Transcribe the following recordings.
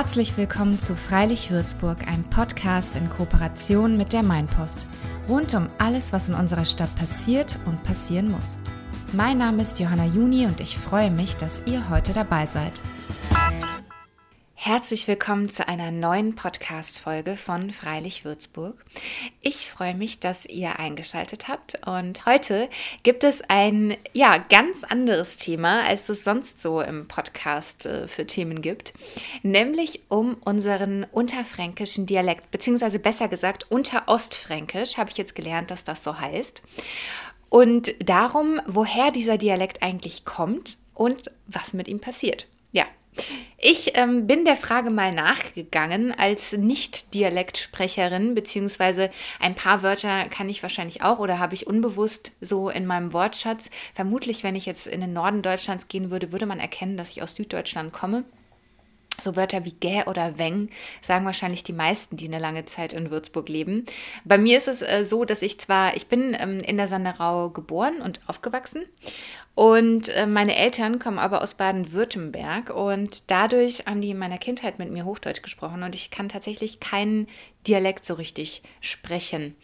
Herzlich willkommen zu Freilich Würzburg, einem Podcast in Kooperation mit der Mainpost. Rund um alles, was in unserer Stadt passiert und passieren muss. Mein Name ist Johanna Juni und ich freue mich, dass ihr heute dabei seid. Herzlich willkommen zu einer neuen Podcast-Folge von Freilich Würzburg. Ich freue mich, dass ihr eingeschaltet habt und heute gibt es ein ja ganz anderes Thema, als es sonst so im Podcast äh, für Themen gibt, nämlich um unseren unterfränkischen Dialekt, beziehungsweise besser gesagt unterostfränkisch, habe ich jetzt gelernt, dass das so heißt. Und darum, woher dieser Dialekt eigentlich kommt und was mit ihm passiert. Ja, ich ähm, bin der Frage mal nachgegangen als Nicht-Dialektsprecherin, beziehungsweise ein paar Wörter kann ich wahrscheinlich auch oder habe ich unbewusst so in meinem Wortschatz. Vermutlich, wenn ich jetzt in den Norden Deutschlands gehen würde, würde man erkennen, dass ich aus Süddeutschland komme. So Wörter wie gä oder weng sagen wahrscheinlich die meisten, die eine lange Zeit in Würzburg leben. Bei mir ist es äh, so, dass ich zwar, ich bin ähm, in der Sanderau geboren und aufgewachsen und äh, meine Eltern kommen aber aus Baden-Württemberg und dadurch haben die in meiner Kindheit mit mir Hochdeutsch gesprochen und ich kann tatsächlich keinen Dialekt so richtig sprechen.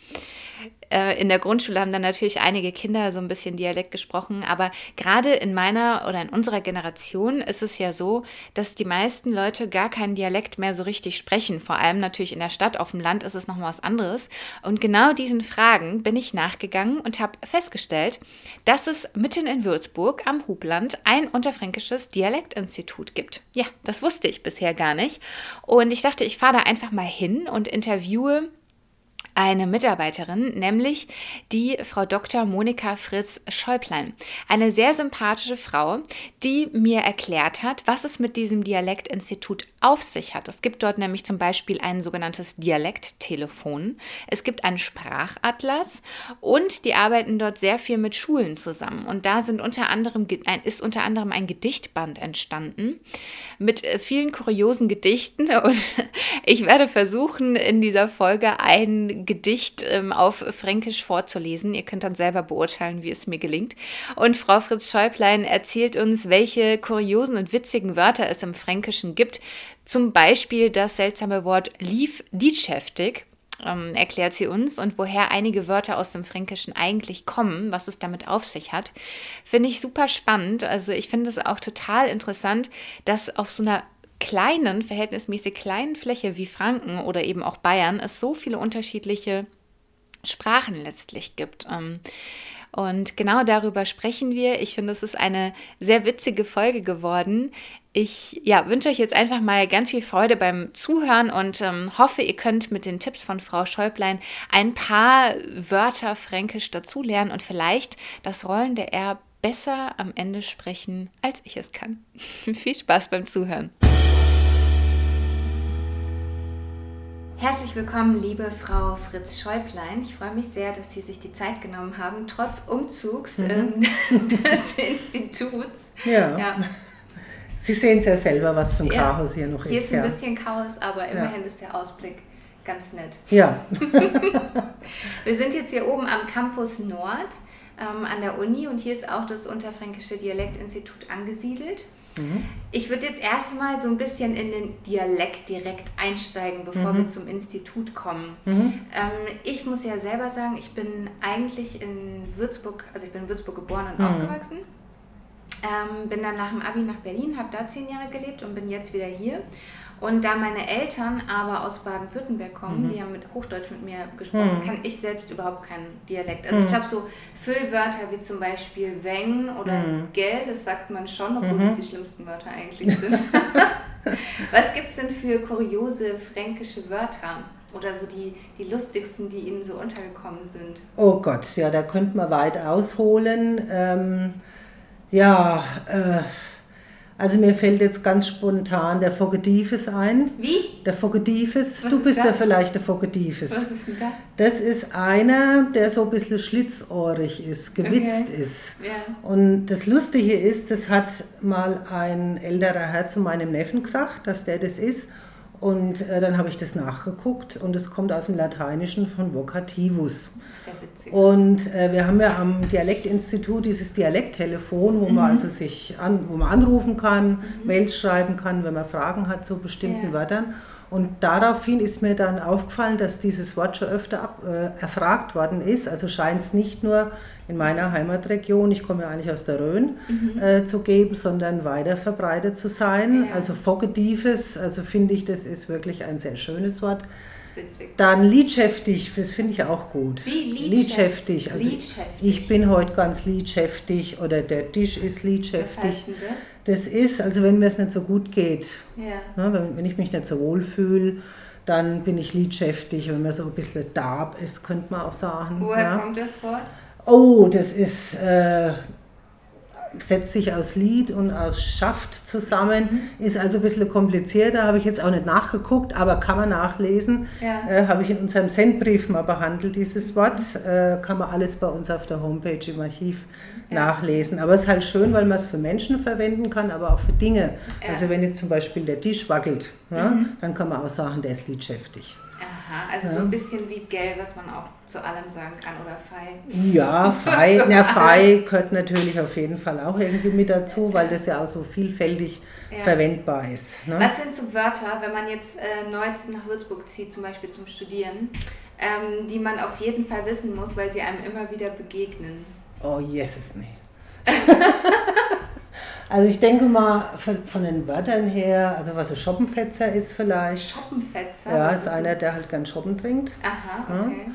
Äh, in der Grundschule haben dann natürlich einige Kinder so ein bisschen Dialekt gesprochen, aber gerade in meiner oder in unserer Generation ist es ja so, dass die meisten Leute gar keinen Dialekt mehr so richtig sprechen. Vor allem natürlich in der Stadt, auf dem Land ist es nochmal was anderes. Und genau diesen Fragen bin ich nachgegangen und habe festgestellt, dass es mitten in Würzburg am Hubland ein unterfränkisches Dialektinstitut gibt. Ja, das wusste ich bisher gar nicht. Und ich dachte, ich fahre da einfach mal hin und interviewe eine Mitarbeiterin, nämlich die Frau Dr. Monika Fritz Schäuplein. Eine sehr sympathische Frau, die mir erklärt hat, was es mit diesem Dialektinstitut auf sich hat. Es gibt dort nämlich zum Beispiel ein sogenanntes Dialekttelefon. Es gibt einen Sprachatlas und die arbeiten dort sehr viel mit Schulen zusammen. Und da sind unter anderem, ist unter anderem ein Gedichtband entstanden mit äh, vielen kuriosen Gedichten. Und ich werde versuchen, in dieser Folge ein Gedicht ähm, auf Fränkisch vorzulesen. Ihr könnt dann selber beurteilen, wie es mir gelingt. Und Frau Fritz Schäuplein erzählt uns, welche kuriosen und witzigen Wörter es im Fränkischen gibt. Zum Beispiel das seltsame Wort lief liedschäftig. Ähm, erklärt sie uns und woher einige Wörter aus dem Fränkischen eigentlich kommen, was es damit auf sich hat, finde ich super spannend. Also ich finde es auch total interessant, dass auf so einer kleinen, verhältnismäßig kleinen Fläche wie Franken oder eben auch Bayern es so viele unterschiedliche Sprachen letztlich gibt. Ähm, und genau darüber sprechen wir. Ich finde, es ist eine sehr witzige Folge geworden. Ich ja, wünsche euch jetzt einfach mal ganz viel Freude beim Zuhören und ähm, hoffe, ihr könnt mit den Tipps von Frau Schäublein ein paar Wörter fränkisch dazulernen und vielleicht das Rollen der R besser am Ende sprechen, als ich es kann. viel Spaß beim Zuhören. Herzlich willkommen, liebe Frau Fritz Schäuplein. Ich freue mich sehr, dass Sie sich die Zeit genommen haben, trotz Umzugs mhm. ähm, des Instituts. Ja. ja. Sie sehen es ja selber, was für ein ja. Chaos hier noch ist. Hier ist ein ja. bisschen Chaos, aber immerhin ist der Ausblick ganz nett. Ja. Wir sind jetzt hier oben am Campus Nord ähm, an der Uni und hier ist auch das Unterfränkische Dialektinstitut angesiedelt. Mhm. Ich würde jetzt erstmal so ein bisschen in den Dialekt direkt einsteigen, bevor mhm. wir zum Institut kommen. Mhm. Ähm, ich muss ja selber sagen, ich bin eigentlich in Würzburg, also ich bin in Würzburg geboren und mhm. aufgewachsen. Ähm, bin dann nach dem Abi nach Berlin, habe da zehn Jahre gelebt und bin jetzt wieder hier. Und da meine Eltern aber aus Baden-Württemberg kommen, mhm. die haben mit Hochdeutsch mit mir gesprochen, mhm. kann ich selbst überhaupt keinen Dialekt. Also mhm. ich glaube so Füllwörter wie zum Beispiel Weng oder mhm. Gell, das sagt man schon, obwohl das mhm. die schlimmsten Wörter eigentlich sind. Was gibt es denn für kuriose fränkische Wörter? Oder so die, die lustigsten, die Ihnen so untergekommen sind? Oh Gott, ja, da könnte man weit ausholen. Ähm, ja, äh, also mir fällt jetzt ganz spontan der Fogediefes ein. Wie? Der Fogediefes. du bist ja vielleicht der Fogediefes. Was ist denn das? Das ist einer, der so ein bisschen schlitzohrig ist, gewitzt okay. ist. Ja. Und das Lustige ist, das hat mal ein älterer Herr zu meinem Neffen gesagt, dass der das ist. Und äh, dann habe ich das nachgeguckt und es kommt aus dem Lateinischen von vocativus. Sehr witzig. Und äh, wir haben ja am Dialektinstitut dieses Dialekttelefon, wo man Mhm. also sich an, wo man anrufen kann, Mails schreiben kann, wenn man Fragen hat zu bestimmten Ja. Wörtern. Und daraufhin ist mir dann aufgefallen, dass dieses Wort schon öfter ab, äh, erfragt worden ist. Also scheint es nicht nur in meiner Heimatregion, ich komme ja eigentlich aus der Rhön, äh, zu geben, sondern weiter verbreitet zu sein. Mhm. Ja. Also Vogedives, also finde ich, das ist wirklich ein sehr schönes Wort. Witzig. Dann liedschäftig, das finde ich auch gut. Wie liedschäftig? Liedschäftig. Also Liedschäftig. ich bin heute ganz liedschäftig oder der Tisch ist Was liedschäftig. heißt denn das? Das ist, also wenn mir es nicht so gut geht, Ja. ne, wenn, wenn ich mich nicht so wohl fühle, dann bin ich liedschäftig. Wenn mir so ein bisschen darb ist, könnte man auch sagen. Woher ja. kommt das Wort? Oh, das ist, äh, setzt sich aus Lied und aus Schaft zusammen, ist also ein bisschen komplizierter, habe ich jetzt auch nicht nachgeguckt, aber kann man nachlesen. Ja. Äh, habe ich in unserem Sendbrief mal behandelt, dieses Wort. Äh, kann man alles bei uns auf der Homepage im Archiv Ja. nachlesen. Aber es ist halt schön, weil man es für Menschen verwenden kann, aber auch für Dinge. Ja. Also wenn jetzt zum Beispiel der Tisch wackelt, ja, dann kann man auch sagen, der ist liedschäftig. Aha, also so Ja. ein bisschen wie Gell, was man auch zu allem sagen kann oder Fei. Ja, Fei, na, Fei gehört natürlich auf jeden Fall auch irgendwie mit dazu, weil das ja auch so vielfältig Ja. verwendbar ist. Ne? Was sind so Wörter, wenn man jetzt äh, neu nach Würzburg zieht, zum Beispiel zum Studieren, ähm, die man auf jeden Fall wissen muss, weil sie einem immer wieder begegnen? Oh, Jesus, nee. also ich denke mal, von, von den Wörtern her, also was ein Schoppenfetzer ist vielleicht. Schoppenfetzer? Ja, was ist einer, der halt gern Shoppen trinkt. Aha, okay.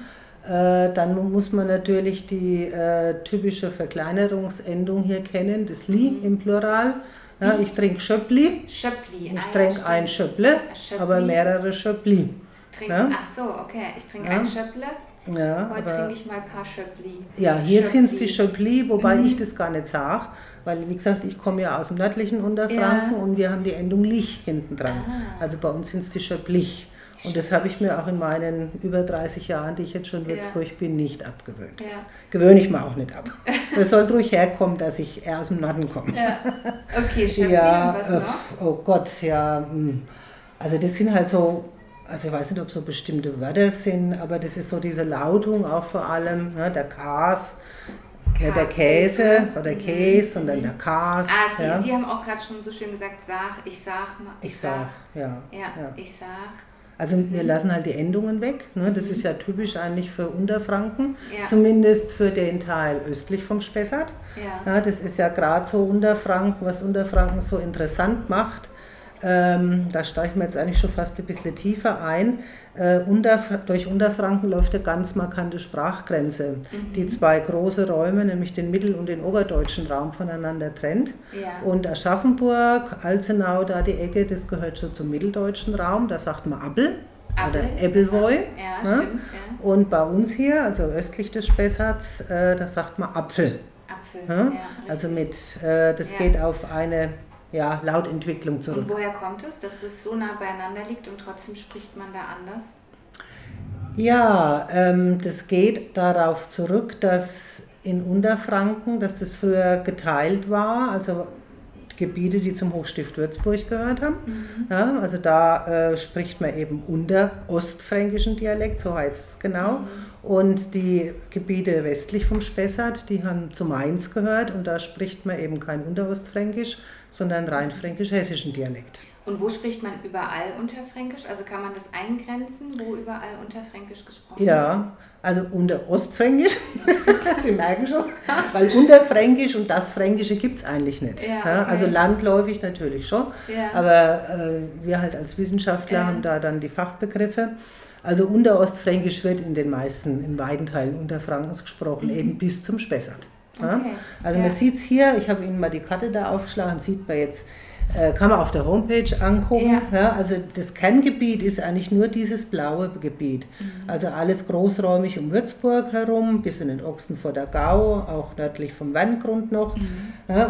Äh, dann muss man natürlich die äh, typische Verkleinerungsendung hier kennen, das Li Mhm. im Plural. Ja, ich trinke Schöppli, Schöppli. ich ah, ja, trinke ein stimmt. Schöpple, Schöppli. aber mehrere Schöppli. Trink, Ja. Ach so, okay. Ich trinke Ja. ein Schöpple. Ja, Heute trinke ich mal ein paar Schöppli. Ja, hier sind es die Schöppli. Schöppli, wobei Mhm. ich das gar nicht sage, weil wie gesagt, ich komme ja aus dem nördlichen Unterfranken Ja. und wir haben die Endung lich hinten dran. Ah. Also bei uns sind es die Schöpplich. Und das habe ich mir auch in meinen über 30 Jahren, die ich jetzt schon in Ja. Würzburg bin, nicht abgewöhnt. Ja. Gewöhne ich mir auch nicht ab. Es soll ruhig herkommen, dass ich eher aus dem Norden komme. ja. Okay, Schöppli Ja, was äh, noch? oh Gott, ja. hm. Also das sind halt so, also ich weiß nicht, ob so bestimmte Wörter sind, aber das ist so diese Lautung auch vor allem, ne, der Kas, ja, der Käse oder Käse und dann der Kas. Ah, Sie, ja. Sie haben auch gerade schon so schön gesagt, sag, ich sag mal. Ich sag, ja. Ja, ja. ich sag. Also wir lassen halt die Endungen weg. Ne? Das ist ja typisch eigentlich für Unterfranken, Ja. zumindest für den Teil östlich vom Spessart. Ja. Ja, das ist ja gerade so Unterfranken, was Unterfranken so interessant macht. Ähm, da steigen wir jetzt eigentlich schon fast ein bisschen tiefer ein. Äh, Unterf durch Unterfranken läuft eine ganz markante Sprachgrenze, die zwei große Räume, nämlich den mittel- und den oberdeutschen Raum voneinander trennt. Ja. Und Aschaffenburg, Alzenau, da die Ecke, das gehört so zum mitteldeutschen Raum, da sagt man Appel Appel, oder Ebbelwoi. Ja, ne? stimmt. Ja. Und bei uns hier, also östlich des Spessarts, äh, da sagt man Apfel. Apfel. Ja, also mit, äh, das geht auf eine ja, Lautentwicklung zurück. Und woher kommt es, dass es so nah beieinander liegt und trotzdem spricht man da anders? Ja, ähm, das geht darauf zurück, dass in Unterfranken, dass das früher geteilt war, also Gebiete, die zum Hochstift Würzburg gehört haben. Ja, also da äh, spricht man eben unter ostfränkischen Dialekt, so heißt es genau. Und die Gebiete westlich vom Spessart, die haben zu Mainz gehört und da spricht man eben kein Unterostfränkisch, sondern rein fränkisch-hessischen Dialekt. Und wo spricht man überall Unterfränkisch? Also kann man das eingrenzen, wo überall Unterfränkisch gesprochen wird? Ja, also unter Ostfränkisch, Sie merken schon, weil Unterfränkisch und das Fränkische gibt es eigentlich nicht. Ja, Ja, okay. Also landläufig natürlich schon, Ja. aber äh, wir halt als Wissenschaftler Ja. haben da dann die Fachbegriffe. Also Unterostfränkisch wird in den meisten, in weiten Teilen Unterfrankens gesprochen, eben bis zum Spessart. Mhm. Okay, Also ja. man sieht es hier, ich habe Ihnen mal die Karte da aufgeschlagen, sieht man jetzt, äh, kann man auf der Homepage angucken. Ja. Ja, also das Kerngebiet ist eigentlich nur dieses blaue Gebiet. Mhm. Also alles großräumig um Würzburg herum, bis in den Ochsen vor der Gau, auch nördlich vom Werngrund noch. Mhm.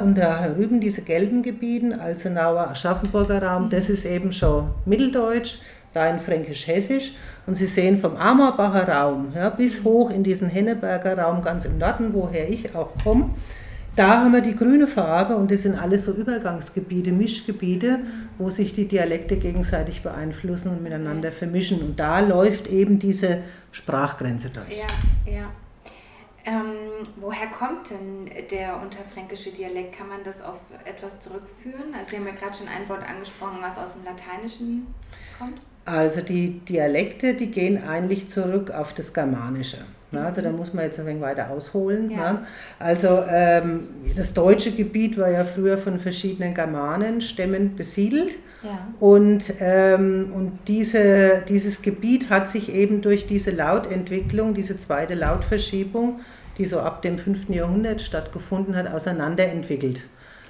Und da drüben diese gelben Gebieten, Alzenauer, Aschaffenburger Raum, Mhm. das ist eben schon Mitteldeutsch, rein fränkisch-hessisch. Und Sie sehen vom Amerbacher Raum ja, bis hoch in diesen Henneberger Raum ganz im Norden, woher ich auch komme, Da haben wir die grüne Farbe und das sind alles so Übergangsgebiete, Mischgebiete, wo sich die Dialekte gegenseitig beeinflussen und miteinander vermischen. Und da läuft eben diese Sprachgrenze durch. Ja, ja. Ähm, woher kommt denn der unterfränkische Dialekt? Kann man das auf etwas zurückführen? Also Sie haben ja gerade schon ein Wort angesprochen, was aus dem Lateinischen kommt. Also die Dialekte, die gehen eigentlich zurück auf das Germanische. Ne? Also da muss man jetzt ein wenig weiter ausholen. Ja. Ne? Also ähm, das deutsche Gebiet war ja früher von verschiedenen Germanenstämmen besiedelt. Ja. Und, ähm, und diese, dieses Gebiet hat sich eben durch diese Lautentwicklung, diese zweite Lautverschiebung, die so ab dem 5. Jahrhundert stattgefunden hat, auseinanderentwickelt.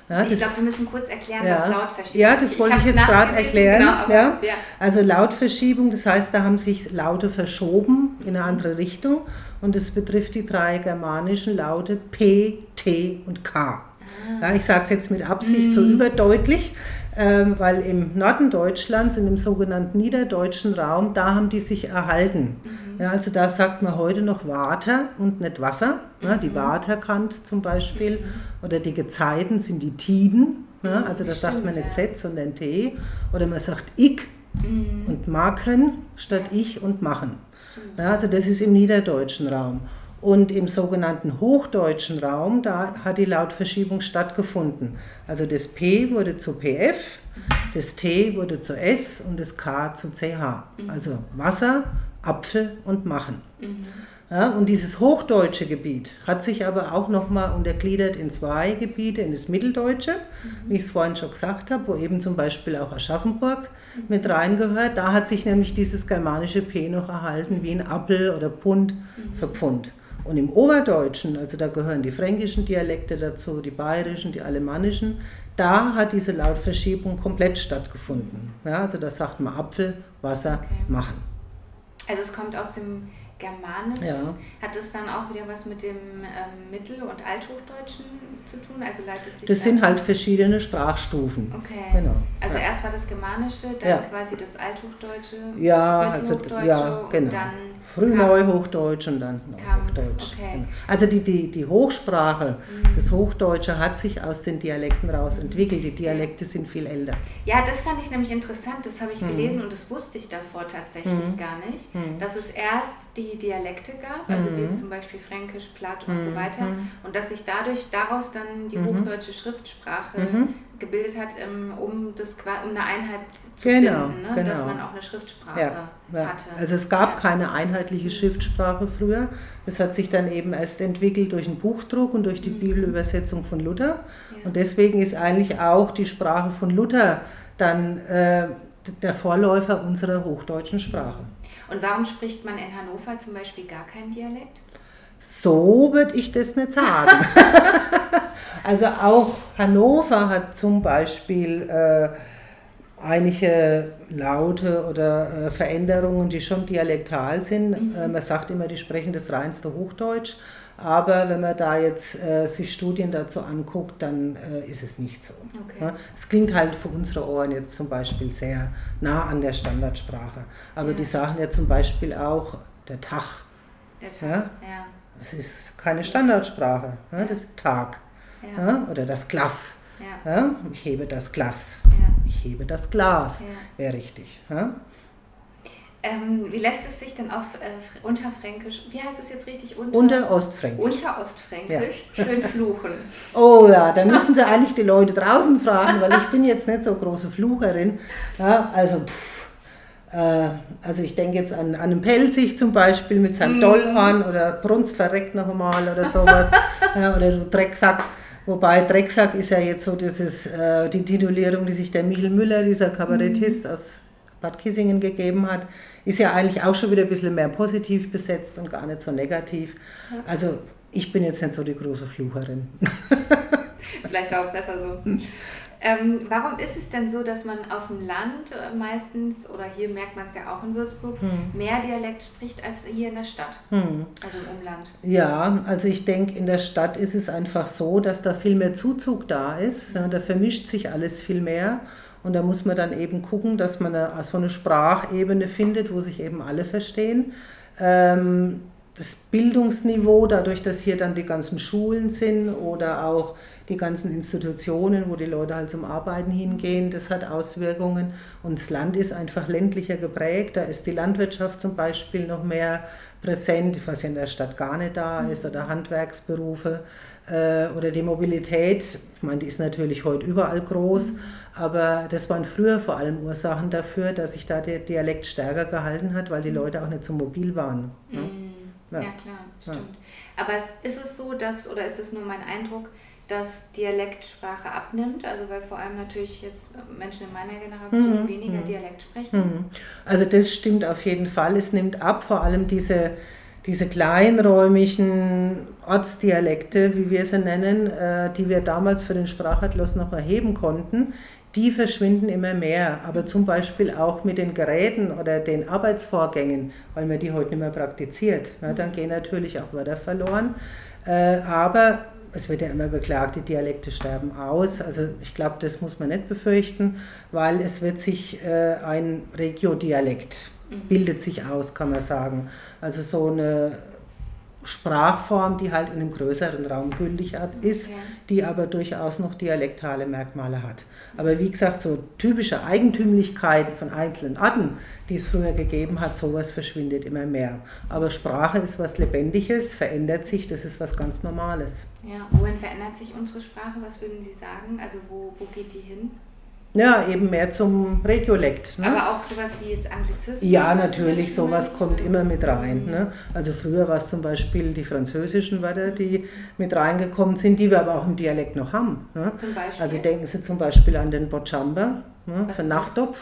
Ja, ich glaube, wir müssen kurz erklären, ja, was Lautverschiebung ist. Ja, das wollte ich, ich jetzt gerade erklären. Genau, aber, ja. ja. Also Lautverschiebung, das heißt, da haben sich Laute verschoben in eine andere Richtung und es betrifft die drei germanischen Laute P, T und K. Ah. Ich sage es jetzt mit Absicht mhm. so überdeutlich, ähm, weil im Norden Deutschlands, in dem sogenannten niederdeutschen Raum, da haben die sich erhalten. Mhm. Ja, also da sagt man heute noch Water und nicht Wasser. Ja, die mhm. Waterkant zum Beispiel oder die Gezeiten sind die Tiden. Ja, also da sagt man nicht Z, sondern T. Oder man sagt Ich mhm. und Marken statt Ich und Machen. Ja, also das ist im niederdeutschen Raum. Und im sogenannten hochdeutschen Raum, da hat die Lautverschiebung stattgefunden. Also das P wurde zu PF, das T wurde zu S und das K zu CH. Mhm. Also Wasser, Apfel und Machen. Mhm. Ja, und dieses hochdeutsche Gebiet hat sich aber auch nochmal untergliedert in zwei Gebiete, in das Mitteldeutsche, mhm. wie ich es vorhin schon gesagt habe, wo eben zum Beispiel auch Aschaffenburg mhm. mit reingehört. Da hat sich nämlich dieses germanische P noch erhalten, wie ein Appel oder Pund mhm. für Pfund. Und im Oberdeutschen, also da gehören die fränkischen Dialekte dazu, die bayerischen, die alemannischen, da hat diese Lautverschiebung komplett stattgefunden. Ja, also da sagt man Apfel, Wasser, okay. machen. Also es kommt aus dem Germanischen. Ja. Hat das dann auch wieder was mit dem ähm, Mittel- und Althochdeutschen zu tun? Also leitet sich das sind halt verschiedene Sprachstufen. Okay. Genau. Also ja. erst war das Germanische, dann ja. quasi das Althochdeutsche, ja, das also, ja, genau. und dann Frühneuhochdeutsch und dann Hochdeutsch. Okay. Genau. Also die, die, die Hochsprache, mhm. das Hochdeutsche hat sich aus den Dialekten raus mhm. entwickelt. Die Dialekte sind viel älter. Ja, das fand ich nämlich interessant. Das habe ich mhm. gelesen und das wusste ich davor tatsächlich mhm. gar nicht, mhm. dass es erst die Dialekte gab, also wie zum Beispiel Fränkisch, Platt und so weiter, und dass sich dadurch daraus dann die hochdeutsche Schriftsprache gebildet hat, ähm, um, das, um eine Einheit zu genau, finden, ne? genau. dass man auch eine Schriftsprache ja, ja. hatte. Also es gab ja. keine einheitliche Schriftsprache früher. Es hat sich dann eben erst entwickelt durch den Buchdruck und durch die mhm. Bibelübersetzung von Luther. Und deswegen ist eigentlich auch die Sprache von Luther dann äh, der Vorläufer unserer hochdeutschen Sprache. Und warum spricht man in Hannover zum Beispiel gar keinen Dialekt? So würde ich das nicht sagen. also auch Hannover hat zum Beispiel äh, einige Laute oder äh, Veränderungen, die schon dialektal sind. Mhm. Äh, man sagt immer, die sprechen das reinste Hochdeutsch. Aber wenn man da jetzt äh, sich Studien dazu anguckt, dann äh, ist es nicht so. Okay. Ja, es klingt halt für unsere Ohren jetzt zum Beispiel sehr nah an der Standardsprache. Aber ja. die sagen ja zum Beispiel auch der Tag. Der Tag, ja. ja. Es ist keine Standardsprache, das ist Tag ja. oder das Glas. Ja. Ich hebe das Glas. Ich hebe das Glas, wäre richtig. Ähm, wie lässt es sich denn auf äh, Unterfränkisch, wie heißt es jetzt richtig? Unter, Unterostfränkisch. Unterostfränkisch, ja. schön fluchen. Oh ja, da müssen Sie eigentlich die Leute draußen fragen, weil ich bin jetzt nicht so große Flucherin. Ja, also pff, äh, also ich denke jetzt an, an einen Pelzig zum Beispiel mit seinem mm. Dollhorn oder Brunz verreckt noch einmal oder sowas. ja, oder du Drecksack. Wobei Drecksack ist ja jetzt so ist, äh, die Titulierung, die sich der Michel Müller, dieser Kabarettist mm. aus Bad Kissingen gegeben hat, ist ja eigentlich auch schon wieder ein bisschen mehr positiv besetzt und gar nicht so negativ. Ja. Also ich bin jetzt nicht so die große Flucherin. Vielleicht auch besser so. Ähm, warum ist es denn so, dass man auf dem Land äh, meistens, oder hier merkt man es ja auch in Würzburg, hm. mehr Dialekt spricht als hier in der Stadt, hm. also im Umland? Ja, also ich denke, in der Stadt ist es einfach so, dass da viel mehr Zuzug da ist. Da vermischt sich alles viel mehr. Und da muss man dann eben gucken, dass man eine, so eine Sprachebene findet, wo sich eben alle verstehen. Ähm, das Bildungsniveau, dadurch, dass hier dann die ganzen Schulen sind oder auch die ganzen Institutionen, wo die Leute halt zum Arbeiten hingehen, das hat Auswirkungen. Und das Land ist einfach ländlicher geprägt. Da ist die Landwirtschaft zum Beispiel noch mehr präsent, was ja in der Stadt gar nicht da ist, oder Handwerksberufe äh, oder die Mobilität. Ich meine, die ist natürlich heute überall groß, aber das waren früher vor allem Ursachen dafür, dass sich da der Dialekt stärker gehalten hat, weil die Leute auch nicht so mobil waren. Ne? Ja. ja, klar, stimmt. Ja. Aber ist es so, dass, oder ist es nur mein Eindruck, dass Dialektsprache abnimmt, also weil vor allem natürlich jetzt Menschen in meiner Generation mhm. weniger mhm. Dialekt sprechen. Mhm. Also das stimmt auf jeden Fall. Es nimmt ab, vor allem diese, diese kleinräumigen Ortsdialekte, wie wir sie nennen, äh, die wir damals für den Sprachatlas noch erheben konnten, die verschwinden immer mehr. Aber zum Beispiel auch mit den Geräten oder den Arbeitsvorgängen, weil man die heute nicht mehr praktiziert. Ja, dann gehen natürlich auch Wörter verloren. Äh, aber es wird ja immer beklagt, die Dialekte sterben aus. Also ich glaube, das muss man nicht befürchten, weil es wird sich äh, ein Regiodialekt mhm. bildet sich aus, kann man sagen. Also so eine Sprachform, die halt in einem größeren Raum gültig ist, okay. die aber durchaus noch dialektale Merkmale hat. Aber wie gesagt, so typische Eigentümlichkeiten von einzelnen Arten, die es früher gegeben hat, sowas verschwindet immer mehr. Aber Sprache ist was Lebendiges, verändert sich, das ist was ganz Normales. Ja, wohin verändert sich unsere Sprache? Was würden Sie sagen? Also wo, wo geht die hin? Ja, eben mehr zum Regiolekt. Ne? Aber auch sowas wie jetzt Anglizismus? Ja, natürlich, sowas kommt immer mit rein. Ne? Also früher war es zum Beispiel die französischen Wörter, die mit reingekommen sind, die wir aber auch im Dialekt noch haben. Ne? Zum Beispiel? Also denken Sie zum Beispiel an den Bocciamba ne? für Nachtopf.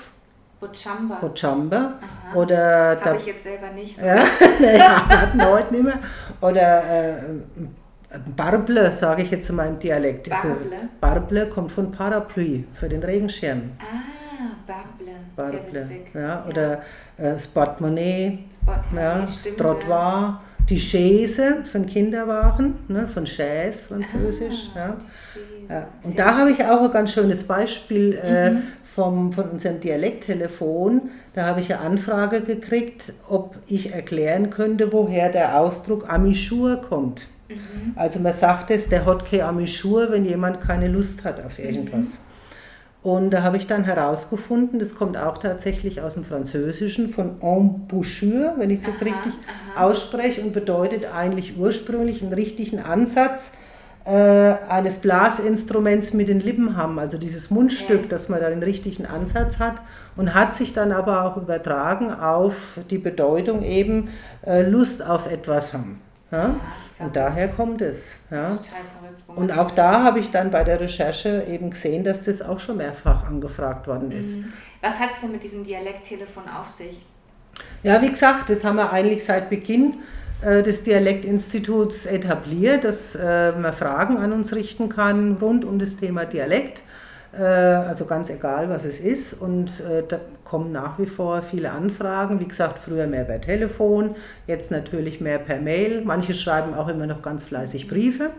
Bocciamba. Bocciamba. Oder Habe ich jetzt selber nicht so. Ja, ja hatten wir heute nicht mehr. Oder äh, Barble, sage ich jetzt in meinem Dialekt. Barble? Barble kommt von Parapluie, für den Regenschirm. Ah, Barble. Barble. Ja, oder ja. Äh, Sportmonnaie, ja, Trottoir. Die Chaise von Kinderwagen, ne, von Chaise, französisch. Ah, ja. Und Sehr da habe ich auch ein ganz schönes Beispiel äh, mhm. vom, von unserem Dialekttelefon. Da habe ich eine Anfrage gekriegt, ob ich erklären könnte, woher der Ausdruck Amichour kommt. Mhm. Also man sagt es, der hat keine Amischur, wenn jemand keine Lust hat auf irgendwas. Mhm. Und da habe ich dann herausgefunden, das kommt auch tatsächlich aus dem Französischen, von embouchure, wenn ich es jetzt richtig aha. ausspreche, und bedeutet eigentlich ursprünglich einen richtigen Ansatz äh, eines Blasinstruments mit den Lippen haben, also dieses Mundstück, okay. dass man da den richtigen Ansatz hat und hat sich dann aber auch übertragen auf die Bedeutung eben äh, Lust auf etwas haben. Ja? Und daher kommt es. Ja. Total verrückt. Und auch da habe ich dann bei der Recherche eben gesehen, dass das auch schon mehrfach angefragt worden ist. Mhm. Was hat es denn mit diesem Dialekttelefon auf sich? Ja, wie gesagt, das haben wir eigentlich seit Beginn äh, des Dialektinstituts etabliert, dass äh, man Fragen an uns richten kann rund um das Thema Dialekt. Äh, also ganz egal, was es ist. Und äh, kommen nach wie vor viele Anfragen. Wie gesagt, früher mehr per Telefon, jetzt natürlich mehr per Mail. Manche schreiben auch immer noch ganz fleißig Briefe,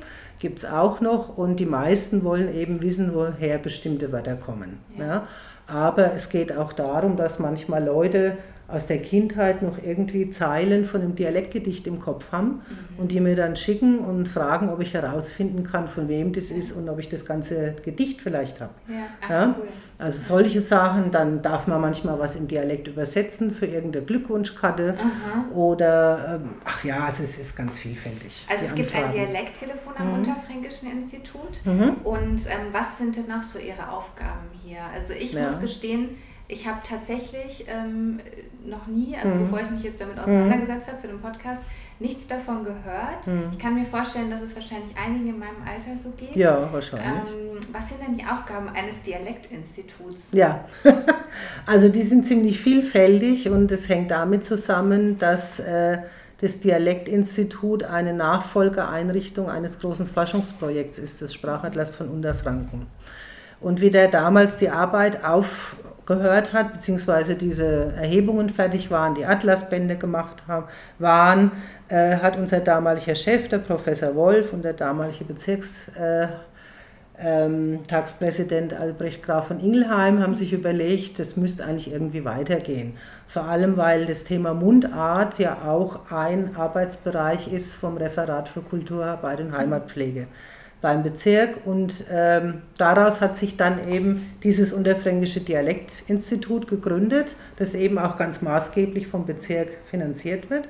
gibt es auch noch. Und die meisten wollen eben wissen, woher bestimmte Wörter kommen. Ja. ja. Aber es geht auch darum, dass manchmal Leute aus der Kindheit noch irgendwie Zeilen von einem Dialektgedicht im Kopf haben mhm. und die mir dann schicken und fragen, ob ich herausfinden kann, von wem das ist und ob ich das ganze Gedicht vielleicht habe. Ja, ach, ja? Cool. Also solche Sachen, dann darf man manchmal was in Dialekt übersetzen für irgendeine Glückwunschkarte Aha. oder, ähm, ach ja, also es ist ganz vielfältig. Also es gibt ein Dialekttelefon am mhm. Unterfränkischen Institut mhm. und ähm, was sind denn noch so Ihre Aufgaben hier? Also ich ja. muss gestehen, ich habe tatsächlich ähm, noch nie, also mhm. bevor ich mich jetzt damit auseinandergesetzt mhm. habe für den Podcast, nichts davon gehört. Mhm. Ich kann mir vorstellen, dass es wahrscheinlich einigen in meinem Alter so geht. Ja, wahrscheinlich. Ähm, was sind denn die Aufgaben eines Dialektinstituts? Ja, also die sind ziemlich vielfältig und es hängt damit zusammen, dass äh, das Dialektinstitut eine Nachfolgeeinrichtung eines großen Forschungsprojekts ist, das Sprachatlas von Unterfranken. Und wie der damals die Arbeit auf, gehört hat, beziehungsweise diese Erhebungen fertig waren, die Atlasbände gemacht haben, waren, äh, hat unser damaliger Chef, der Professor Wolf und der damalige Bezirksleiter ähm, Tagspräsident Albrecht Graf von Ingelheim haben sich überlegt, das müsste eigentlich irgendwie weitergehen. Vor allem, weil das Thema Mundart ja auch ein Arbeitsbereich ist vom Referat für Kulturarbeit und Heimatpflege beim Bezirk. Und ähm, daraus hat sich dann eben dieses Unterfränkische Dialektinstitut gegründet, das eben auch ganz maßgeblich vom Bezirk finanziert wird.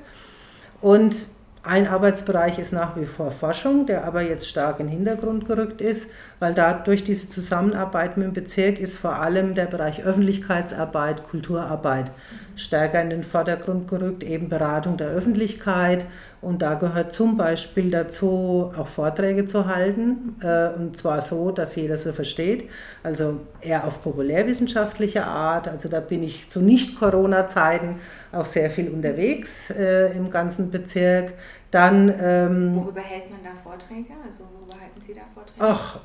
Und ein Arbeitsbereich ist nach wie vor Forschung, der aber jetzt stark in den Hintergrund gerückt ist, weil da durch diese Zusammenarbeit mit dem Bezirk ist vor allem der Bereich Öffentlichkeitsarbeit, Kulturarbeit stärker in den Vordergrund gerückt, eben Beratung der Öffentlichkeit. Und da gehört zum Beispiel dazu, auch Vorträge zu halten, äh, und zwar so, dass jeder sie versteht. Also eher auf populärwissenschaftliche Art. Also da bin ich zu Nicht-Corona-Zeiten auch sehr viel unterwegs äh, im ganzen Bezirk. Dann, ähm, worüber hält man da Vorträge? Also Sie da Vorträge? Ach,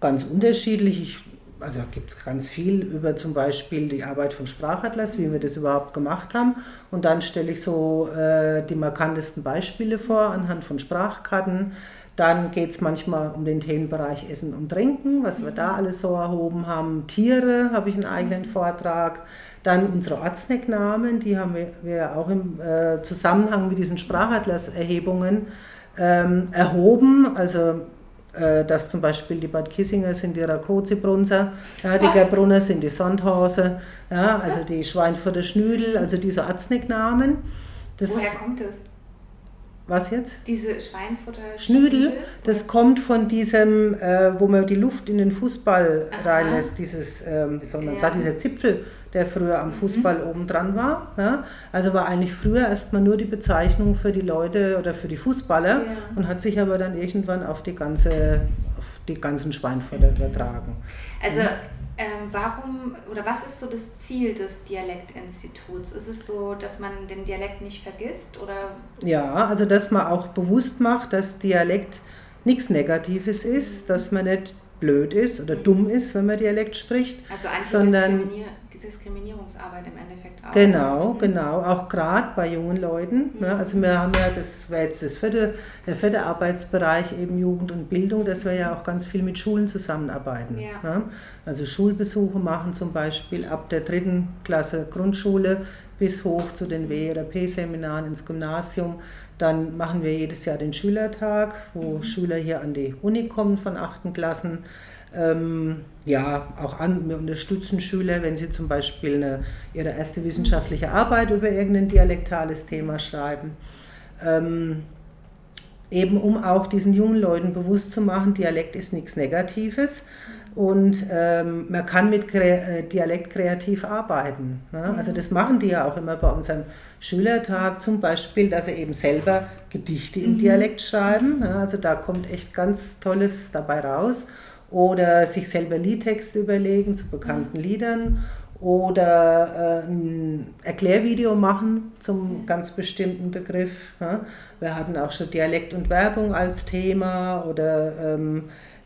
ganz unterschiedlich. Ich, also gibt es ganz viel über zum Beispiel die Arbeit von Sprachatlas, wie wir das überhaupt gemacht haben. Und dann stelle ich so äh, die markantesten Beispiele vor anhand von Sprachkarten. Dann geht es manchmal um den Themenbereich Essen und Trinken, was wir da mhm. alles so erhoben haben. Tiere habe ich einen eigenen Vortrag. Dann unsere Ortsnecknamen, die haben wir, wir auch im äh, Zusammenhang mit diesen Sprachatlas-Erhebungen ähm, erhoben. Also äh, dass zum Beispiel die Bad Kissinger sind die Rakozi-Brunzer, ja, die Gerbrunner sind die Sandhause, ja, also die Schweinfurter Schnüdel, also diese Ortsnecknamen. Woher kommt das? Was jetzt? Diese Schweinfutter Schnüdel, das kommt von diesem, äh, wo man die Luft in den Fußball Aha. reinlässt, dieses, ähm, wie soll man ja. sagen, dieser Zipfel, der früher am mhm. Fußball mhm. oben dran war. Ja? Also war eigentlich früher erstmal nur die Bezeichnung für die Leute oder für die Fußballer ja. und hat sich aber dann irgendwann auf die ganze die ganzen Schweinfutter mhm. übertragen. Also ähm, warum oder was ist so das Ziel des Dialektinstituts? Ist es so, dass man den Dialekt nicht vergisst oder? Ja, also dass man auch bewusst macht, dass Dialekt nichts Negatives ist, dass man nicht blöd ist oder mhm. dumm ist, wenn man Dialekt spricht, also sondern Diskriminierungsarbeit im Endeffekt auch. Genau, mhm. genau, auch gerade bei jungen Leuten. Mhm. Ne? Also wir haben ja, das war jetzt das vierte, der vierte Arbeitsbereich eben Jugend und Bildung, dass wir ja auch ganz viel mit Schulen zusammenarbeiten. Ja. Ne? Also Schulbesuche machen zum Beispiel ab der dritten Klasse Grundschule bis hoch zu den W- oder P-Seminaren ins Gymnasium. Dann machen wir jedes Jahr den Schülertag, wo mhm. Schüler hier an die Uni kommen von achten Klassen. Ähm, ja, auch an, wir unterstützen Schüler, wenn sie zum Beispiel eine, ihre erste wissenschaftliche Arbeit über irgendein dialektales Thema schreiben. Ähm, eben um auch diesen jungen Leuten bewusst zu machen, Dialekt ist nichts Negatives und ähm, man kann mit Kre äh, Dialekt kreativ arbeiten. Ne? Also das machen die ja auch immer bei unserem Schülertag, zum Beispiel, dass sie eben selber Gedichte im mhm. Dialekt schreiben. Ne? Also da kommt echt ganz Tolles dabei raus oder sich selber Liedtexte überlegen zu bekannten Liedern oder äh, ein Erklärvideo machen zum ganz bestimmten Begriff. Ja. Wir hatten auch schon Dialekt und Werbung als Thema oder ähm,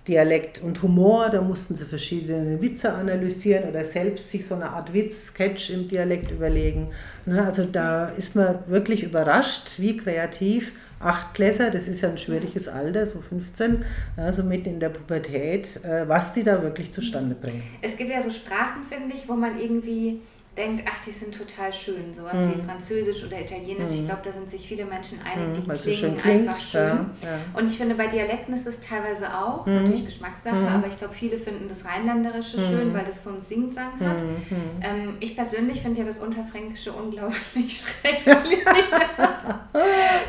Dialekt und Humor, da mussten sie verschiedene Witze analysieren oder selbst sich so eine Art Witz, Sketch im Dialekt überlegen. Ne, also da ist man wirklich überrascht, wie kreativ acht Klässer, das ist ja ein schwieriges Alter, so 15, also mitten in der Pubertät, äh, was die da wirklich zustande bringen. Es gibt ja so Sprachen, finde ich, wo man irgendwie denkt, ach, die sind total schön, sowas mhm. wie Französisch oder Italienisch. Mhm. Ich glaube, da sind sich viele Menschen einig, die mhm, klingen schön einfach schön. Ja, ja. Und ich finde, bei Dialekten ist es teilweise auch, mhm. natürlich Geschmackssache, mhm. aber ich glaube, viele finden das Rheinländerische schön, weil das so einen Singsang hat. Ähm, ich persönlich finde ja das Unterfränkische unglaublich schrecklich.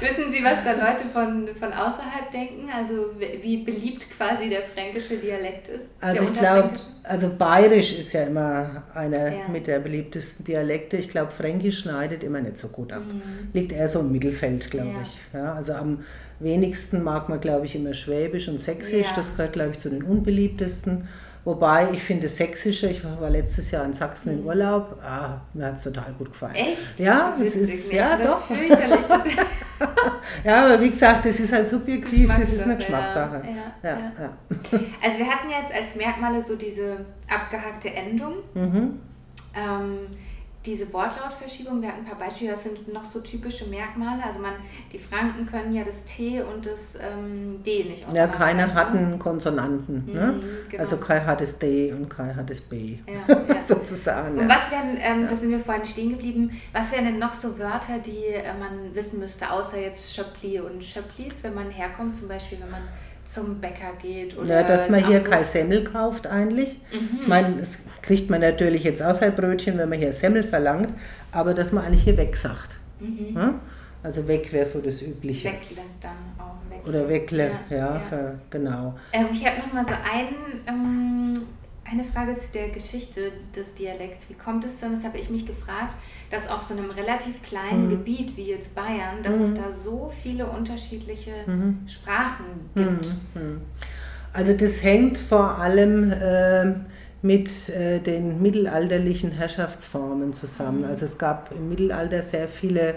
Wissen Sie, was da Leute von, von außerhalb denken? Also wie beliebt quasi der fränkische Dialekt ist? Also ich glaube, also bayerisch ist ja immer einer ja. mit der beliebtesten Dialekte. Ich glaube, Fränkisch schneidet immer nicht so gut ab. Mhm. Liegt eher so im Mittelfeld, glaube ja. ich. Ja, also am wenigsten mag man, glaube ich, immer Schwäbisch und Sächsisch. Das gehört, glaube ich, zu den unbeliebtesten. Wobei ich finde Sächsische, ich war letztes Jahr in Sachsen in mhm. Urlaub, ah, mir hat es total gut gefallen. Echt? Ja, das ist, ja, das doch. fürchterlich. Das ja, aber wie gesagt, das ist halt subjektiv, das ist eine Geschmackssache. Ja, ja, ja. Also wir hatten jetzt als Merkmale so diese abgehackte Endung. Mhm. Ähm, diese Wortlautverschiebung, wir hatten ein paar Beispiele, das sind noch so typische Merkmale. Also man, die Franken können ja das T und das ähm, D nicht Ja, keine hatten Konsonanten. Mhm, ne? genau. Also kein hat das D und kein hat das B. Ja, ja. sozusagen. Und was wären, ähm, da sind wir vorhin stehen geblieben, was wären denn noch so Wörter, die äh, man wissen müsste, außer jetzt Schöppli und Schöpplis, wenn man herkommt, zum Beispiel, wenn man zum Bäcker geht oder ja, dass man hier kein Semmel kauft eigentlich. Mhm. Ich meine, das kriegt man natürlich jetzt auch sein Brötchen, wenn man hier Semmel verlangt, aber dass man eigentlich hier weg sagt. Mhm. Ja? Also weg wäre so das Übliche. Weckle dann auch. Weckle. Oder Weckle, ja, ja, ja. Für, genau. Ähm, ich habe noch mal so einen ähm, eine Frage zu der Geschichte des Dialekts. Wie kommt es dann, das habe ich mich gefragt, dass auf so einem relativ kleinen mhm. Gebiet wie jetzt Bayern, dass mhm. es da so viele unterschiedliche mhm. Sprachen gibt? Mhm. Mhm. Also das hängt vor allem äh, mit äh, den mittelalterlichen Herrschaftsformen zusammen. Mhm. Also es gab im Mittelalter sehr viele,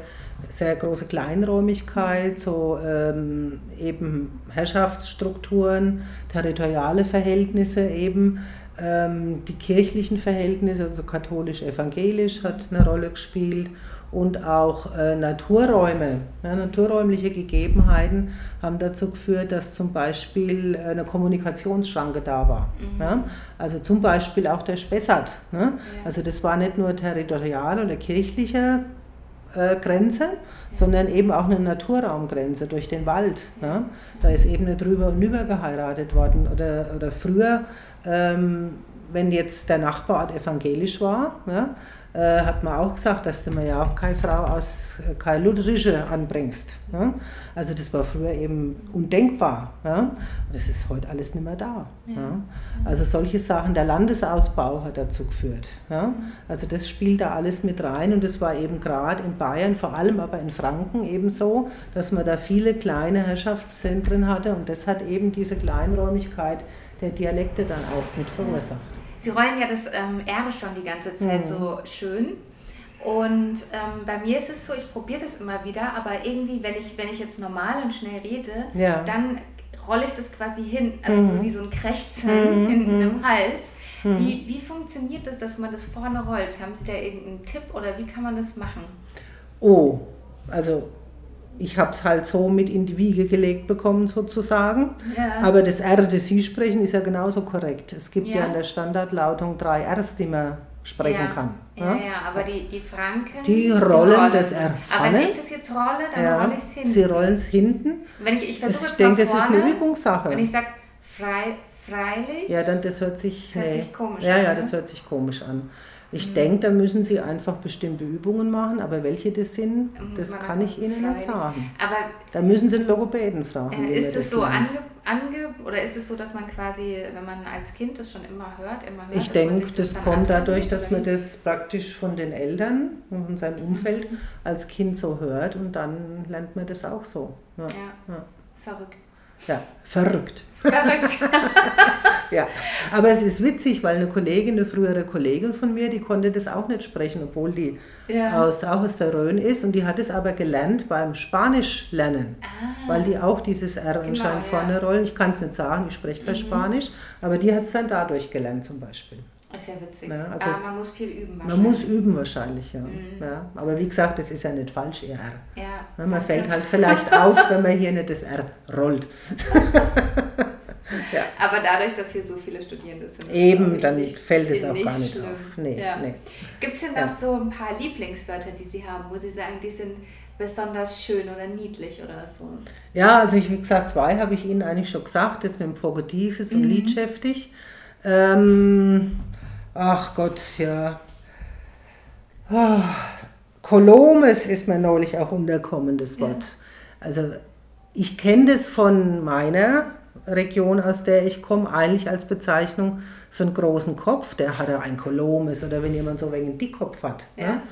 sehr große Kleinräumigkeit, so ähm, eben Herrschaftsstrukturen, territoriale Verhältnisse eben. Ähm, die kirchlichen Verhältnisse, also katholisch-evangelisch, hat eine Rolle gespielt und auch äh, Naturräume, ja, naturräumliche Gegebenheiten haben dazu geführt, dass zum Beispiel eine Kommunikationsschranke da war. Mhm. Ja. Also zum Beispiel auch der Spessart. Ne? Ja. Also das war nicht nur territorial oder kirchliche äh, Grenze, sondern eben auch eine Naturraumgrenze durch den Wald. Ja. Da ist eben nicht drüber und über geheiratet worden. Oder, oder früher ähm, wenn jetzt der Nachbarort evangelisch war, ja, äh, hat man auch gesagt, dass du mir ja auch keine Frau aus äh, keine Lutherische anbringst. Ja? Also das war früher eben undenkbar. Ja? Das ist heute alles nicht mehr da. Ja. Also solche Sachen, der Landesausbau hat dazu geführt. Also das spielt da alles mit rein und es war eben gerade in Bayern, vor allem aber in Franken eben so, dass man da viele kleine Herrschaftszentren hatte und das hat eben diese Kleinräumigkeit der Dialekte dann auch mit verursacht. Sie rollen ja das ähm, R schon die ganze Zeit mhm. so schön. Und ähm, bei mir ist es so, ich probiere das immer wieder, aber irgendwie, wenn ich, wenn ich jetzt normal und schnell rede, ja. dann rolle ich das quasi hin, also mhm. so wie so ein Krächzen mhm. hinten im mhm. Hals. Mhm. Wie, wie funktioniert das, dass man das vorne rollt? Haben Sie da irgendeinen Tipp oder wie kann man das machen? Oh, also ich habe es halt so mit in die Wiege gelegt bekommen sozusagen. Ja. Aber das R, das Sie sprechen, ist ja genauso korrekt. Es gibt ja, ja in der Standardlautung drei Rs, die man sprechen ja. kann. Ja, ja, aber die, die Franken... Die rollen, die das R Aber wenn ich das jetzt rolle, dann ja, rolle ich es hinten. Sie rollen es hinten. Wenn ich, ich versuche Ich denke, das ist eine Übungssache. Wenn ich sage frei, freilich... Ja, dann das hört sich... Das hört sich komisch ja, an. Ja, ja, das hört sich komisch an. Ich mhm. denke, da müssen Sie einfach bestimmte Übungen machen, aber welche das sind, das Man kann ich Ihnen nicht sagen. Aber da müssen Sie einen Logopäden fragen. Äh, ist es so ange, ange, oder ist es so, dass man quasi, wenn man als Kind das schon immer hört, immer hört? Ich denke, das, das kommt dadurch, dass man das praktisch von den Eltern und von seinem Umfeld mhm. als Kind so hört und dann lernt man das auch so. Ja, ja. ja. verrückt. Ja, verrückt. Verrückt. ja, aber es ist witzig, weil eine Kollegin, eine frühere Kollegin von mir, die konnte das auch nicht sprechen, obwohl die ja. aus, auch aus der Rhön ist und die hat es aber gelernt beim Spanisch lernen, ah. weil die auch dieses R genau, anscheinend ja. vorne rollen. Ich kann es nicht sagen, ich spreche kein mhm. Spanisch, aber die hat es dann dadurch gelernt zum Beispiel. Ist ja witzig. Ja, also aber man muss viel üben wahrscheinlich. Man muss üben wahrscheinlich, ja. Mhm. ja. Aber wie gesagt, das ist ja nicht falsch, ihr R. Ja, man fällt halt vielleicht auf, wenn man hier nicht das R rollt. ja. Aber dadurch, dass hier so viele Studierende sind. Eben, dann nicht, fällt es auch gar nicht schlimm. auf. Nee, ja. nee. Gibt es denn noch so ein paar Lieblingswörter, die Sie haben, wo Sie sagen, die sind besonders schön oder niedlich oder so? Ja, also ich, wie gesagt, zwei habe ich Ihnen eigentlich schon gesagt. Das mit dem Vogetiv ist mhm. und liedschäftig. Ähm, ach Gott, ja. Oh, Kolomes ist mir neulich auch unterkommen, das Wort. Ja. Also ich kenne das von meiner Region, aus der ich komme, eigentlich als Bezeichnung für einen großen Kopf. Der hat ja ein Kolomes oder wenn jemand so einen Dickkopf hat. Ja. Ja.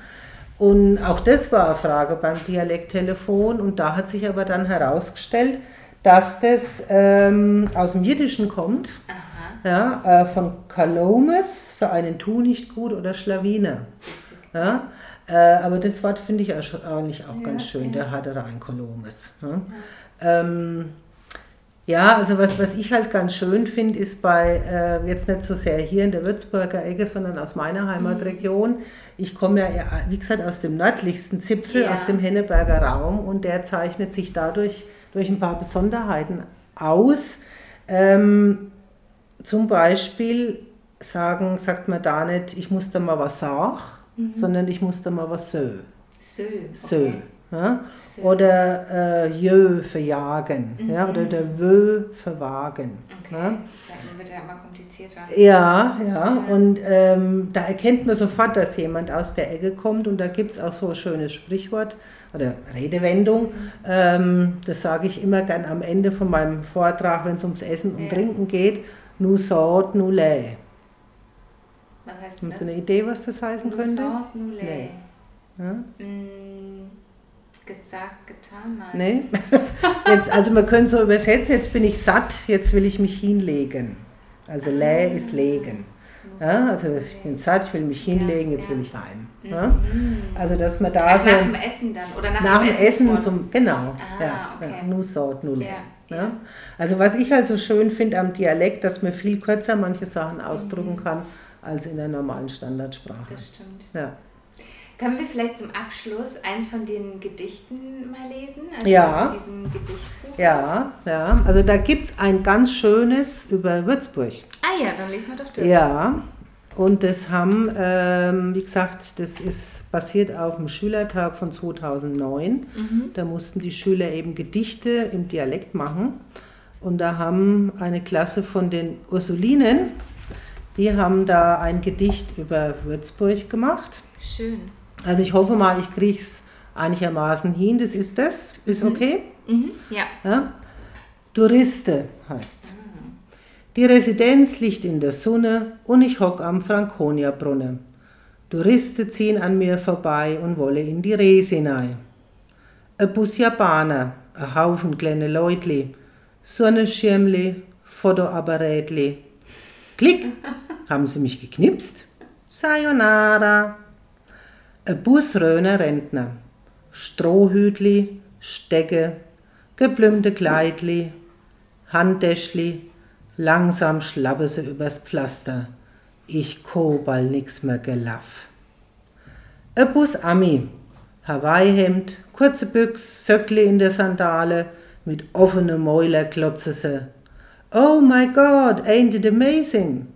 Und auch das war eine Frage beim Dialekttelefon und da hat sich aber dann herausgestellt, dass das ähm, aus dem Jiddischen kommt. Aha ja, äh, von Kalomes für einen Tu nicht gut oder Schlawine. Ja, äh, aber das Wort finde ich eigentlich auch ja, ganz schön, ja. der hatte da ein Kolomes. Ja. Ähm, Ja, also was, was ich halt ganz schön finde, ist bei, äh, jetzt nicht so sehr hier in der Würzburger Ecke, sondern aus meiner Heimatregion. Ich komme ja, wie gesagt, aus dem nördlichsten Zipfel, Ja. aus dem Henneberger Raum und der zeichnet sich dadurch durch ein paar Besonderheiten aus. Ähm, zum Beispiel sagen, sagt man da nicht, ich muss da mal was sagen, sondern ich muss da mal was sö. Sö. Sö. Okay. Ja? Sö. Oder äh, jö verjagen. Ja? Oder der wö verwagen. Okay. Ja? Das wird ja immer komplizierter. Ja, ja, und ähm, da erkennt man sofort, dass jemand aus der Ecke kommt und da gibt es auch so ein schönes Sprichwort oder Redewendung. Ähm, das sage ich immer gern am Ende von meinem Vortrag, wenn es ums Essen und Ja. Trinken geht. Nu sort, nu lä. Was heißt Haben das? Sie eine Idee, was das heißen könnte? Sort, nu lä. Nee. Ja? Mm, gesagt, getan, nein. Nee? Jetzt, also man könnte so übersetzen, jetzt bin ich satt, jetzt will ich mich hinlegen. Also lä ist legen. Ja, also ich bin satt, ich will mich hinlegen, jetzt ja. will ich heim. Ja? Mhm. Also dass man da Also so nach dem Essen dann oder nach, nach dem Essen vor- zum, genau, Ah, ja, okay. ja, nu sort, nu lä. Ja. Also was ich halt so schön finde am Dialekt, dass man viel kürzer manche Sachen ausdrücken kann als in der normalen Standardsprache. Das stimmt. Ja. Können wir vielleicht zum Abschluss eins von den Gedichten mal lesen? Also Ja. ja, ja, also da gibt es ein ganz schönes über Würzburg. Ah ja, dann lesen wir doch das. Ja, und das haben, ähm, wie gesagt, das ist basiert auf dem Schülertag von 2009. Mhm. Da mussten die Schüler eben Gedichte im Dialekt machen. Und da haben eine Klasse von den Ursulinen, die haben da ein Gedicht über Würzburg gemacht. Schön. Also ich hoffe mal, ich kriege es einigermaßen hin. Das ist das. Ist okay? Mhm. Ja. Ja? Touriste heißt's. Die Residenz liegt in der Sonne und ich hock am Franconia-Brunnen. Touristen ziehen an mir vorbei und wollen in die Resi hinein. Ein Bus Japaner, ein Haufen kleine Leutli, Sonnenschirmli, Fotoapparätli. Klick, haben sie mich geknipst. Sayonara. Ein Busröner Rentner, Strohhütli, Stecke, geblümte Kleidli, Handtäschli, langsam schlappe sie übers Pflaster. Ich kobal nix mehr gelaff. E Bus Ami, Hawaii-Hemd, kurze Büchs, Söckli in der Sandale, mit offenem Mäuler klotze sie. Oh my God, ain't it amazing?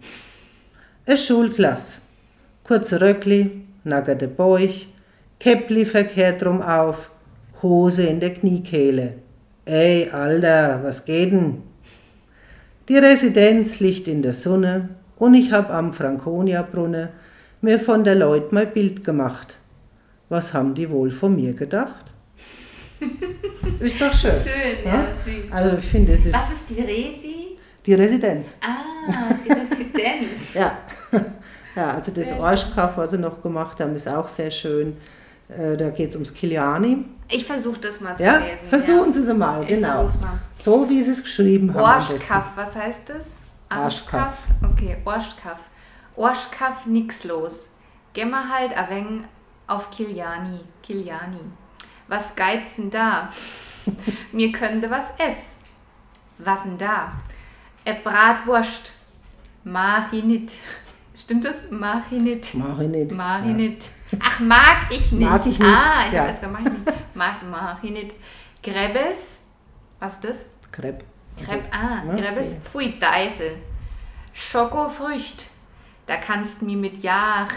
E Schulklass, kurze Röckli, nackerte Bauch, Käppli verkehrt drum auf, Hose in der Kniekehle. Ey, Alter, was geht denn? Die Residenz liegt in der Sonne und ich hab am Franconia-Brunne mir von der Leut mein Bild gemacht. Was haben die wohl von mir gedacht? ist doch schön. Schön, ja, süß. Also ich finde, es ist Was ist die Resi? die Residenz. Ah, die Residenz. Ja. ja, also das. Orschkaff, was sie noch gemacht haben, ist auch sehr schön. Äh, Da geht es ums Kiliani. Ich versuche das mal zu Ja, lesen. versuchen ja. Sie es mal, genau. mal. So wie Sie es geschrieben haben. Orschkaff, was heißt das? Arschkaff. Okay, Orschkaff. Orschkaff, nix los. Geh mal halt a wenig auf Kiliani. Kiliani. Was geizen da? Mir könnte was ess. Was denn da? E Bratwurst. Mach ich nit. Stimmt das? Mach ich nit. Mach ich nicht. Ja. ich nicht. Ach, mag ich nicht. Mag ich nicht, Ah, ich ja. mag ich nicht. Mag, mag ich nicht. Grebes. Was ist das? Crepe. Greb, ah, ne, Grebes. Pfui, Teufel. Schokofrücht. Da kannst mi mit Jach.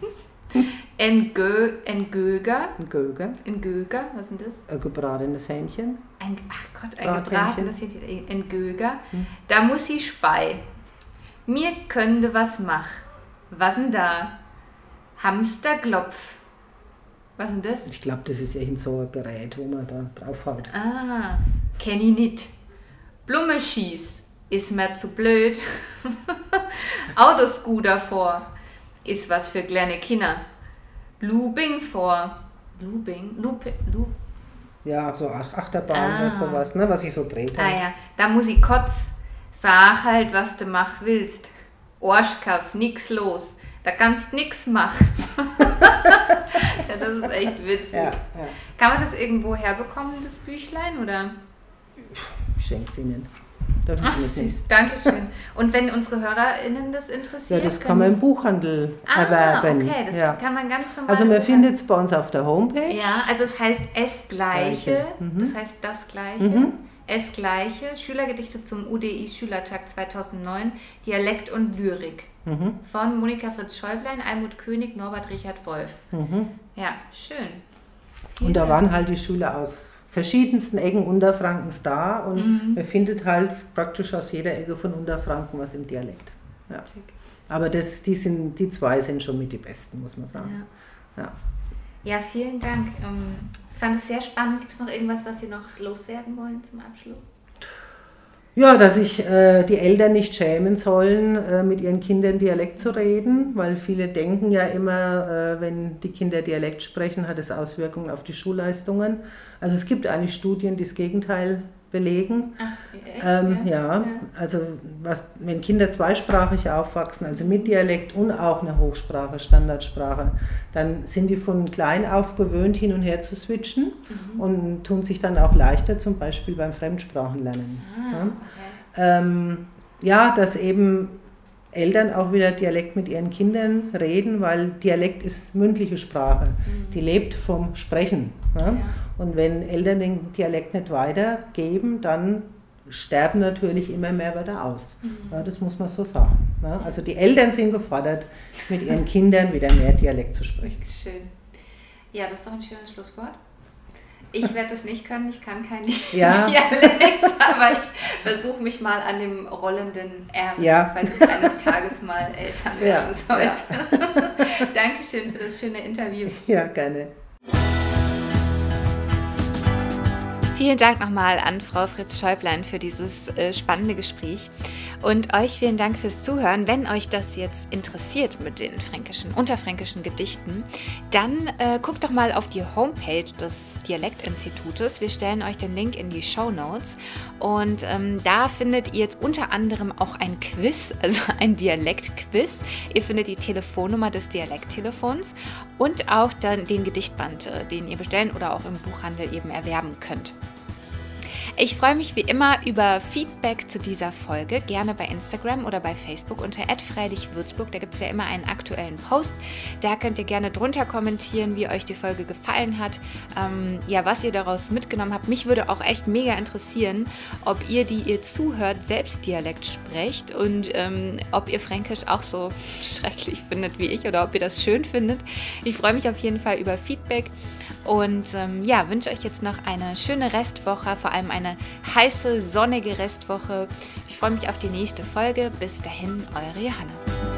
Engö, Engöger. Ein Göger, Engöger, was ist das? ein gebratenes Hähnchen. Ein, ach Gott, ein Brathähnchen. gebratenes Hähnchen, ein Göger. Da muss ich spei. Mir könnte was mach. Was denn da? Hamsterklopf. Was denn das? Ich glaube, das ist irgend so ein Gerät, wo man da draufhaut. Ah, kenn ich nicht. Blume schieß. Ist mir zu blöd. Autoscooter vor. Ist was für kleine Kinder. Looping vor. Looping? Loop, Loop. Ja, so Ach- Achterbahn Ah. oder sowas, ne, was ich so dreht. Ah ja, da muss ich kotz. Sag halt, was du mach willst. Orschkaff, nix los. Da kannst nix machen. ja, das ist echt witzig. Ja, ja. Kann man das irgendwo herbekommen, das Büchlein? Oder? Ich schenke es Ihnen. Ach, süß, danke schön. Und wenn unsere HörerInnen das interessiert? Ja, das kann man im Buchhandel ah, erwerben. okay, das ja. kann man ganz normal Also man findet es bei uns auf der Homepage. Ja, also es heißt Es Gleiche, mhm. das heißt das Gleiche. Mhm. Es Gleiche, Schülergedichte zum UDI Schülertag 2009, Dialekt und Lyrik. Mhm. Von Monika Fritz Schäublein, Almut König, Norbert Richard Wolf. Mhm. Ja, schön. Vielen und da waren halt die Schüler aus verschiedensten Ecken Unterfrankens da und mhm. man findet halt praktisch aus jeder Ecke von Unterfranken was im Dialekt. Ja. Aber das, die, sind, die zwei sind schon mit die besten, muss man sagen. Ja, ja. ja vielen Dank. Ähm, fand es sehr spannend. Gibt es noch irgendwas, was Sie noch loswerden wollen zum Abschluss? Ja, dass sich äh, die Eltern nicht schämen sollen, äh, mit ihren Kindern Dialekt zu reden, weil viele denken ja immer, äh, wenn die Kinder Dialekt sprechen, hat es Auswirkungen auf die Schulleistungen. Also es gibt eigentlich Studien, die das Gegenteil belegen. Ach, ähm, ja. ja. also was, wenn Kinder zweisprachig aufwachsen, also mit Dialekt und auch eine Hochsprache, Standardsprache, dann sind die von klein auf gewöhnt, hin und her zu switchen mhm. und tun sich dann auch leichter, zum Beispiel beim Fremdsprachenlernen. Ah, ja. Okay. Ähm, ja, dass eben Eltern auch wieder Dialekt mit ihren Kindern reden, weil Dialekt ist mündliche Sprache. Mhm. Die lebt vom Sprechen. Ja? Ja. Und wenn Eltern den Dialekt nicht weitergeben, dann sterben natürlich immer mehr Wörter aus. Mhm. Ja, das muss man so sagen. Also die Eltern sind gefordert, mit ihren Kindern wieder mehr Dialekt zu sprechen. Schön. Ja, das ist doch ein schönes Schlusswort. Ich werde das nicht können, ich kann kein ja. Dialekt, aber ich versuche mich mal an dem rollenden R, ja. falls ich eines Tages mal Eltern werden ja. sollte. Ja. Dankeschön für das schöne Interview. Ja, gerne. Vielen Dank nochmal an Frau Fritz Schäublein für dieses äh, spannende Gespräch. Und euch vielen Dank fürs Zuhören. Wenn euch das jetzt interessiert mit den fränkischen, unterfränkischen Gedichten, dann äh, guckt doch mal auf die Homepage des Dialektinstitutes. Wir stellen euch den Link in die Show Notes. Und ähm, da findet ihr unter anderem auch ein Quiz, also ein Dialektquiz. Ihr findet die Telefonnummer des Dialekttelefons und auch dann den Gedichtband, äh, den ihr bestellen oder auch im Buchhandel eben erwerben könnt. Ich freue mich wie immer über Feedback zu dieser Folge, gerne bei Instagram oder bei Facebook unter @freilichwürzburg. Da gibt es ja immer einen aktuellen Post. Da könnt ihr gerne drunter kommentieren, wie euch die Folge gefallen hat, ähm, ja, was ihr daraus mitgenommen habt. Mich würde auch echt mega interessieren, ob ihr, die ihr zuhört, selbst Dialekt sprecht und ähm, ob ihr Fränkisch auch so schrecklich findet wie ich oder ob ihr das schön findet. Ich freue mich auf jeden Fall über Feedback. Und ähm, ja, wünsche euch jetzt noch eine schöne Restwoche, vor allem eine heiße, sonnige Restwoche. Ich freue mich auf die nächste Folge. Bis dahin, eure Johanna.